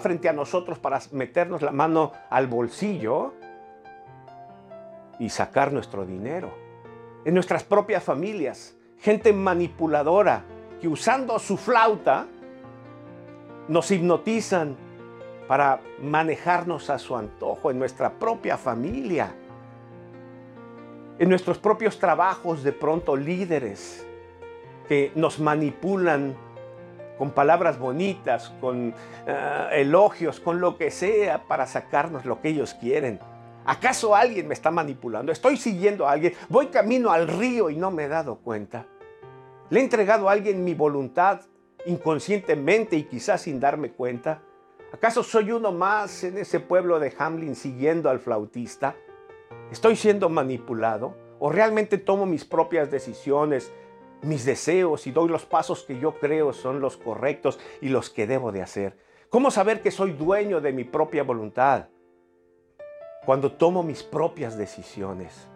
frente a nosotros para meternos la mano al bolsillo y sacar nuestro dinero. En nuestras propias familias, gente manipuladora que usando su flauta nos hipnotizan para manejarnos a su antojo en nuestra propia familia, en nuestros propios trabajos de pronto líderes que nos manipulan con palabras bonitas, con eh, elogios, con lo que sea para sacarnos lo que ellos quieren. ¿Acaso alguien me está manipulando? ¿Estoy siguiendo a alguien? ¿Voy camino al río y no me he dado cuenta? ¿Le he entregado a alguien mi voluntad inconscientemente y quizás sin darme cuenta? ¿Acaso soy uno más en ese pueblo de Hamlin siguiendo al flautista? ¿Estoy siendo manipulado? ¿O realmente tomo mis propias decisiones, mis deseos y doy los pasos que yo creo son los correctos y los que debo de hacer? ¿Cómo saber que soy dueño de mi propia voluntad? Cuando tomo mis propias decisiones.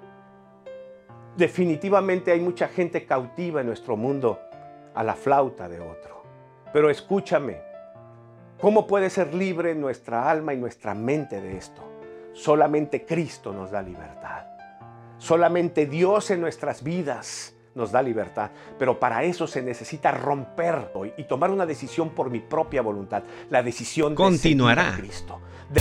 Definitivamente hay mucha gente cautiva en nuestro mundo a la flauta de otro. Pero escúchame, ¿cómo puede ser libre nuestra alma y nuestra mente de esto? Solamente Cristo nos da libertad. Solamente Dios en nuestras vidas nos da libertad. Pero para eso se necesita romper hoy y tomar una decisión por mi propia voluntad. La decisión continuará. De Cristo. De